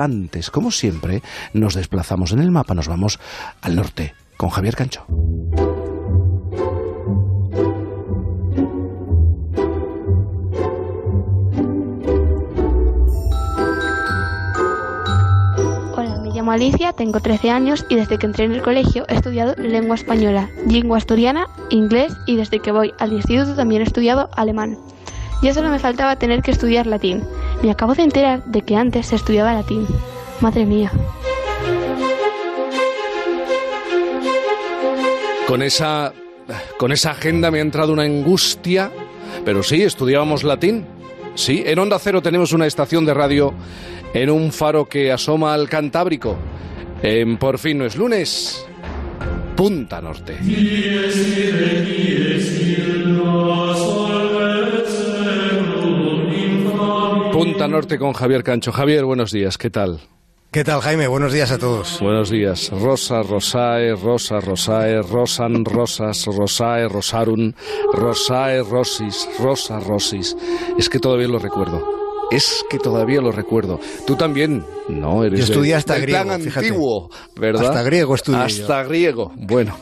Antes, como siempre, nos desplazamos en el mapa, nos vamos al norte con Javier Cancho. Alicia, tengo 13 años y desde que entré en el colegio he estudiado lengua española, lengua asturiana, inglés y desde que voy al instituto también he estudiado alemán. Ya solo me faltaba tener que estudiar latín. Me acabo de enterar de que antes se estudiaba latín. Madre mía. Con esa con esa agenda me ha entrado una angustia, pero sí, estudiábamos latín. Sí, en Onda Cero tenemos una estación de radio en un faro que asoma al Cantábrico. En Por fin no es lunes, Punta Norte. Punta Norte con Javier Cancho. Javier, buenos días, ¿qué tal? ¿Qué tal, Jaime? Buenos días a todos. Buenos días. Rosa, Rosae, Rosa, Rosae, Rosan, Rosas, Rosae, Rosarun, Rosae, Rosis, Rosa, Rosis. Es que todavía lo recuerdo es que todavía lo recuerdo. Tú también, no eres. Yo estudié hasta griego. antiguo, ¿verdad? Hasta griego estudié. Hasta griego. Bueno.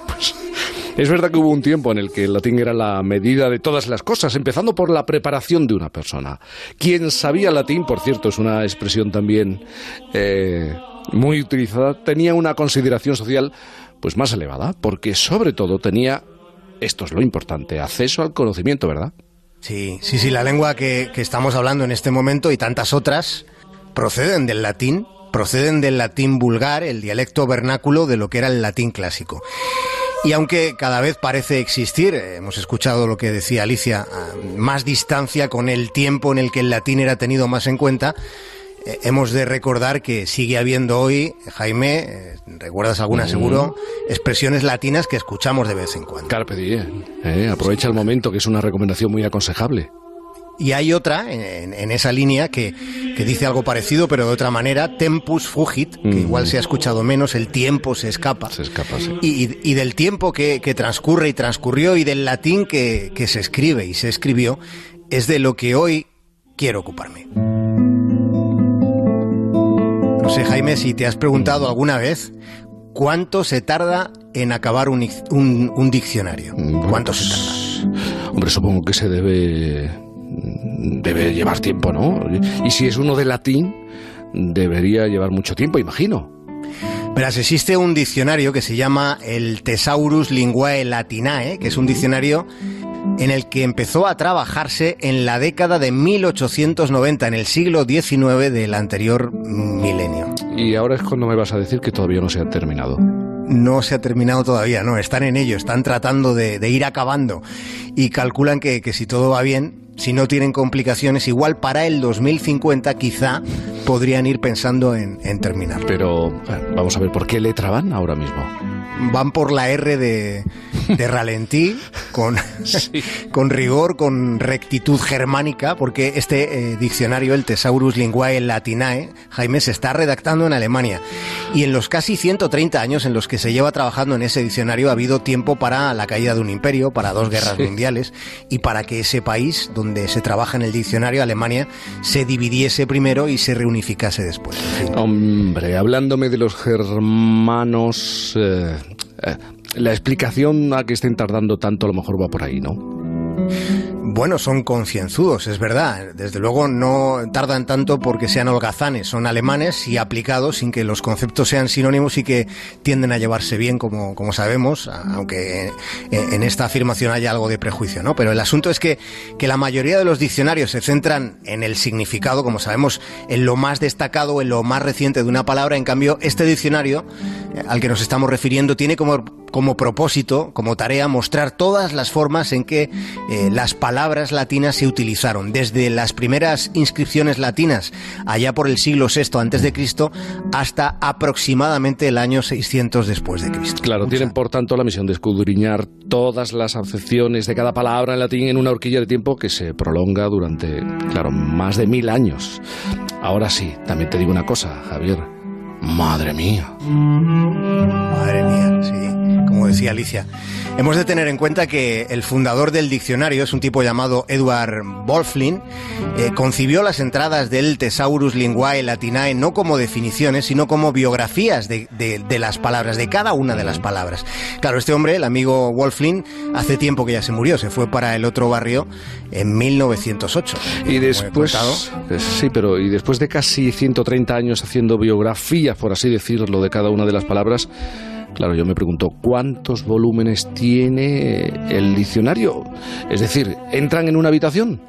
Es verdad que hubo un tiempo en el que el latín era la medida de todas las cosas, empezando por la preparación de una persona. Quien sabía latín, por cierto, es una expresión también eh, muy utilizada, tenía una consideración social pues más elevada, porque sobre todo tenía, esto es lo importante, acceso al conocimiento, ¿verdad? Sí, sí, sí, la lengua que, estamos hablando en este momento y tantas otras proceden del latín, proceden del latín vulgar, el dialecto vernáculo de lo que era el latín clásico. Y aunque cada vez parece existir, eh, hemos escuchado lo que decía Alicia, más distancia con el tiempo en el que el latín era tenido más en cuenta, eh, hemos de recordar que sigue habiendo hoy, Jaime, eh, recuerdas alguna seguro, expresiones latinas que escuchamos de vez en cuando. Carpe diem, eh, aprovecha el momento, que es una recomendación muy aconsejable. Y hay otra en, esa línea que, dice algo parecido, pero de otra manera, tempus fugit, que igual se ha escuchado menos, el tiempo se escapa. Se escapa, sí. y, del tiempo que, transcurre y transcurrió y del latín que se escribe y se escribió, es de lo que hoy quiero ocuparme. No sé, Jaime, si te has preguntado alguna vez cuánto se tarda en acabar un, diccionario. ¿Cuánto se tarda? Hombre, supongo que se debe debe llevar tiempo, ¿no? Y si es uno de latín, debería llevar mucho tiempo, imagino. Verás, existe un diccionario que se llama el Thesaurus Linguae Latinae, que es un diccionario en el que empezó a trabajarse en la década de 1890, en el siglo XIX del anterior milenio. Y ahora es cuando me vas a decir que todavía no se ha terminado. No se ha terminado todavía, no, están en ello, están tratando de, ir acabando y calculan que, si todo va bien, si no tienen complicaciones, igual para el 2050 quizá podrían ir pensando en, en terminar. Pero vamos a ver, ¿por qué letra van ahora mismo? van por la R de, de ralentí, con, con rigor, con rectitud germánica, porque este eh, diccionario, el Thesaurus Linguae Latinae, Jaime, se está redactando en Alemania. Y en los casi 130 años en los que se lleva trabajando en ese diccionario ha habido tiempo para la caída de un imperio, para dos guerras mundiales y para que ese país donde se trabaja en el diccionario, Alemania, se dividiese primero y se reunificase después. Hombre, hablándome de los germanos... Eh, eh, la explicación a que estén tardando tanto a lo mejor va por ahí, ¿no? Bueno, son concienzudos, es verdad. Desde luego no tardan tanto porque sean holgazanes, son alemanes y aplicados sin que los conceptos sean sinónimos y que tienden a llevarse bien, como, como sabemos, aunque en esta afirmación haya algo de prejuicio, ¿no? Pero el asunto es que, que la mayoría de los diccionarios se centran en el significado, como sabemos, en lo más destacado, en lo más reciente de una palabra. En cambio, este diccionario al que nos estamos refiriendo tiene como como propósito, como tarea, mostrar todas las formas en que eh, las palabras latinas se utilizaron, desde las primeras inscripciones latinas allá por el siglo VI antes de Cristo hasta aproximadamente el año 600 después de Cristo. Claro, tienen por tanto la misión de escudriñar todas las acepciones de cada palabra en latín en una horquilla de tiempo que se prolonga durante, claro, más de mil años. Ahora sí, también te digo una cosa, Javier. Madre mía. Madre mía, decía Alicia. Hemos de tener en cuenta que el fundador del diccionario es un tipo llamado Edward Wolflin. Eh, concibió las entradas del Thesaurus Linguae Latinae no como definiciones, sino como biografías de, las palabras, de cada una de las palabras. Claro, este hombre, el amigo Wolflin, hace tiempo que ya se murió, se fue para el otro barrio en 1908. Y después, eh, sí, pero y después de casi 130 años haciendo biografías, por así decirlo, de cada una de las palabras, Claro, yo me pregunto, ¿cuántos volúmenes tiene el diccionario? Es decir, ¿entran en una habitación?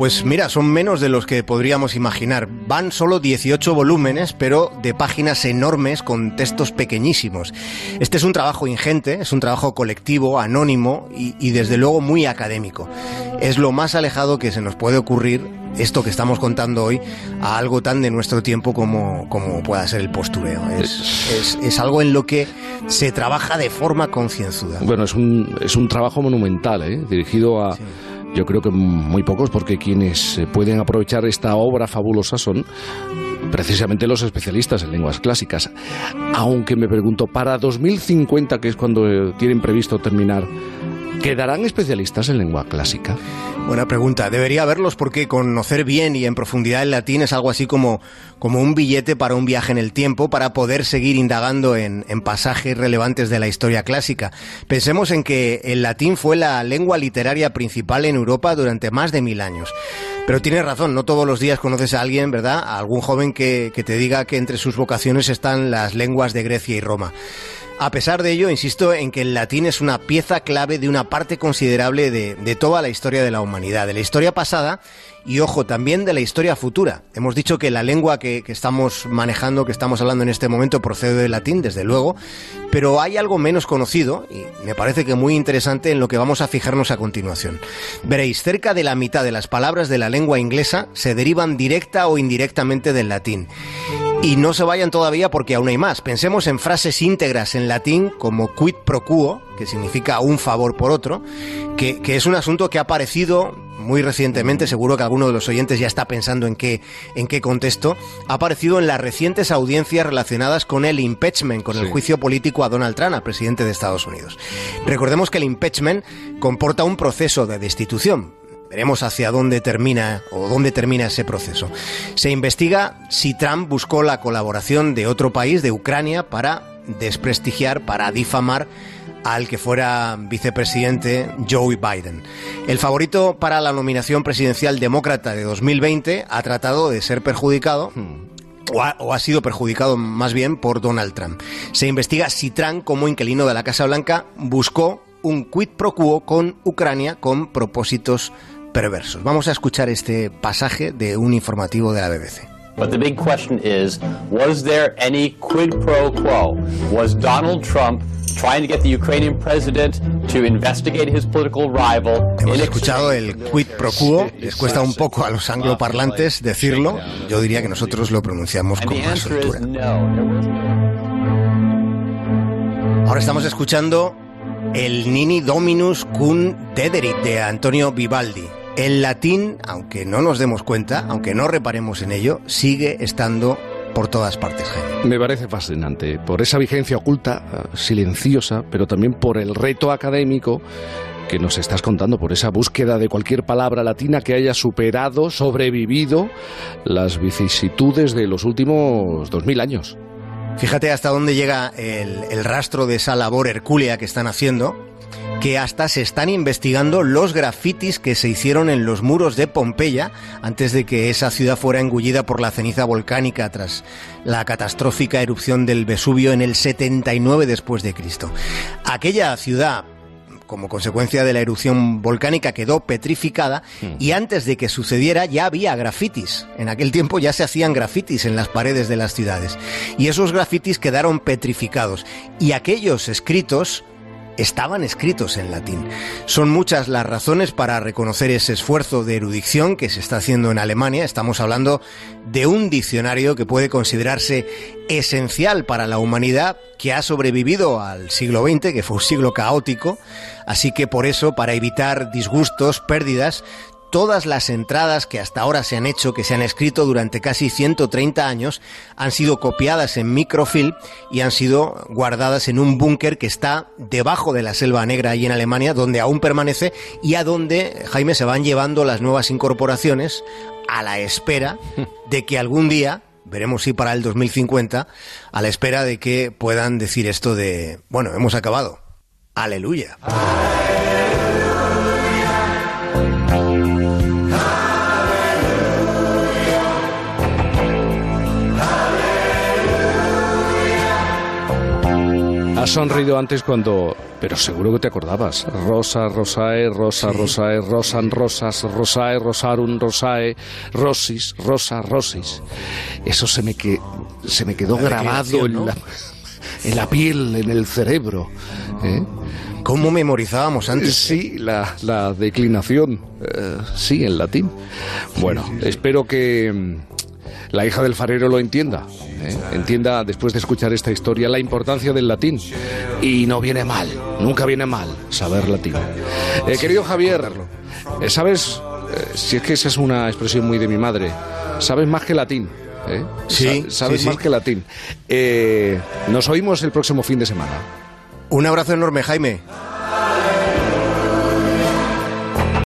Pues mira, son menos de los que podríamos imaginar. Van solo 18 volúmenes, pero de páginas enormes con textos pequeñísimos. Este es un trabajo ingente, es un trabajo colectivo, anónimo y, desde luego muy académico. Es lo más alejado que se nos puede ocurrir esto que estamos contando hoy a algo tan de nuestro tiempo como, como pueda ser el postureo. Es, es, algo en lo que se trabaja de forma concienzuda. Bueno, es un, es un trabajo monumental, ¿eh? dirigido a... Yo creo que muy pocos, porque quienes pueden aprovechar esta obra fabulosa son precisamente los especialistas en lenguas clásicas. Aunque me pregunto, para 2050, que es cuando eh, tienen previsto terminar, ¿quedarán especialistas en lengua clásica? Buena pregunta. Debería haberlos porque conocer bien y en profundidad el latín es algo así como, como un billete para un viaje en el tiempo para poder seguir indagando en, en pasajes relevantes de la historia clásica. Pensemos en que el latín fue la lengua literaria principal en Europa durante más de mil años. Pero tienes razón, no todos los días conoces a alguien, ¿verdad? A algún joven que, que te diga que entre sus vocaciones están las lenguas de Grecia y Roma. A pesar de ello, insisto en que el latín es una pieza clave de una parte considerable de, toda la historia de la humanidad, de la historia pasada y, ojo, también de la historia futura. Hemos dicho que la lengua que, que estamos manejando, que estamos hablando en este momento, procede del latín, desde luego, pero hay algo menos conocido y me parece que muy interesante en lo que vamos a fijarnos a continuación. Veréis, cerca de la mitad de las palabras de la lengua inglesa se derivan directa o indirectamente del latín. Y no se vayan todavía porque aún hay más. Pensemos en frases íntegras en latín como quid pro quo, que significa un favor por otro, que, es un asunto que ha aparecido muy recientemente, seguro que alguno de los oyentes ya está pensando en qué, en qué contexto, ha aparecido en las recientes audiencias relacionadas con el impeachment, con el juicio político a Donald Trump, al presidente de Estados Unidos. Recordemos que el impeachment comporta un proceso de destitución, Veremos hacia dónde termina o dónde termina ese proceso. Se investiga si Trump buscó la colaboración de otro país, de Ucrania, para desprestigiar, para difamar al que fuera vicepresidente Joe Biden. El favorito para la nominación presidencial demócrata de 2020 ha tratado de ser perjudicado o ha, o ha, sido perjudicado más bien por Donald Trump. Se investiga si Trump, como inquilino de la Casa Blanca, buscó un quid pro quo con Ucrania con propósitos perversos. Vamos a escuchar este pasaje de un informativo de la BBC. But the big question is, was there any quid pro quo? Was Donald Trump trying to get the Ukrainian president to investigate his political rival? Hemos escuchado el quid pro quo, les cuesta un poco a los angloparlantes decirlo, yo diría que nosotros lo pronunciamos con más soltura. Ahora estamos escuchando el Nini Dominus cum Dederit de Antonio Vivaldi. El latín, aunque no nos demos cuenta, aunque no reparemos en ello, sigue estando por todas partes. Me parece fascinante, por esa vigencia oculta, eh, silenciosa, pero también por el reto académico que nos estás contando, por esa búsqueda de cualquier palabra latina que haya superado, sobrevivido las vicisitudes de los últimos dos mil años. Fíjate hasta dónde llega el, el rastro de esa labor hercúlea que están haciendo que hasta se están investigando los grafitis que se hicieron en los muros de Pompeya antes de que esa ciudad fuera engullida por la ceniza volcánica tras la catastrófica erupción del Vesubio en el 79 después de Cristo. Aquella ciudad como consecuencia de la erupción volcánica quedó petrificada y antes de que sucediera ya había grafitis. En aquel tiempo ya se hacían grafitis en las paredes de las ciudades y esos grafitis quedaron petrificados y aquellos escritos estaban escritos en latín. Son muchas las razones para reconocer ese esfuerzo de erudición que se está haciendo en Alemania. Estamos hablando de un diccionario que puede considerarse esencial para la humanidad que ha sobrevivido al siglo XX, que fue un siglo caótico. Así que por eso, para evitar disgustos, pérdidas, todas las entradas que hasta ahora se han hecho, que se han escrito durante casi 130 años, han sido copiadas en microfilm y han sido guardadas en un búnker que está debajo de la Selva Negra ahí en Alemania, donde aún permanece y a donde, Jaime, se van llevando las nuevas incorporaciones a la espera de que algún día veremos si para el 2050, a la espera de que puedan decir esto de, bueno, hemos acabado. Aleluya. Has sonrido antes cuando... Pero seguro que te acordabas. Rosa, Rosae, Rosa, Rosae, Rosan, Rosas, Rosae, Rosarum, Rosae, Rosis, Rosa, Rosis. Eso se me, que... se me quedó grabado en, la... en la piel, en el cerebro. ¿eh? ¿Cómo memorizábamos antes? Sí, la, la declinación. Eh, sí, en latín. Bueno, espero que la hija del farero lo entienda. ¿eh? Entienda, después de escuchar esta historia, la importancia del latín. Y no viene mal, nunca viene mal saber latín. Eh, querido Javier, eh, ¿sabes? si es que esa es una expresión muy de mi madre. ¿Sabes más que latín? Sí, sabes más que latín. nos oímos el próximo fin de semana. Un abrazo enorme, Jaime.